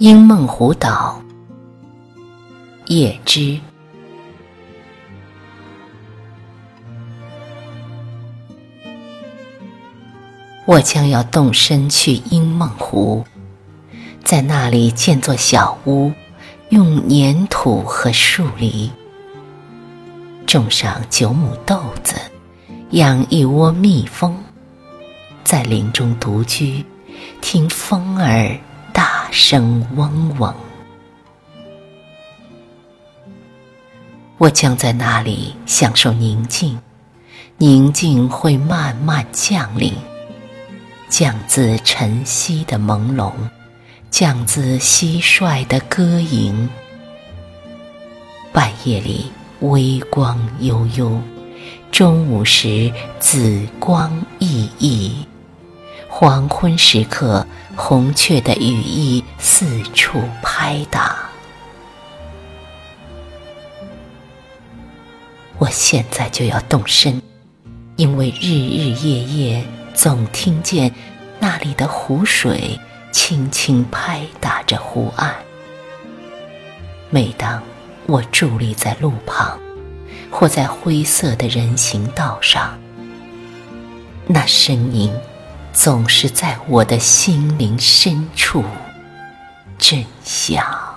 英梦湖岛，叶芝。我将要动身去英梦湖，在那里建座小屋，用粘土和树篱，种上九亩豆子，养一窝蜜蜂，在林中独居，听风儿。声嗡嗡，我将在那里享受宁静。宁静会慢慢降临，降自晨曦的朦胧，降自蟋蟀的歌吟。半夜里微光悠悠，中午时紫光熠熠。黄昏时刻，红雀的羽翼四处拍打。我现在就要动身，因为日日夜夜总听见那里的湖水轻轻拍打着湖岸。每当我伫立在路旁，或在灰色的人行道上，那声音。总是在我的心灵深处震响。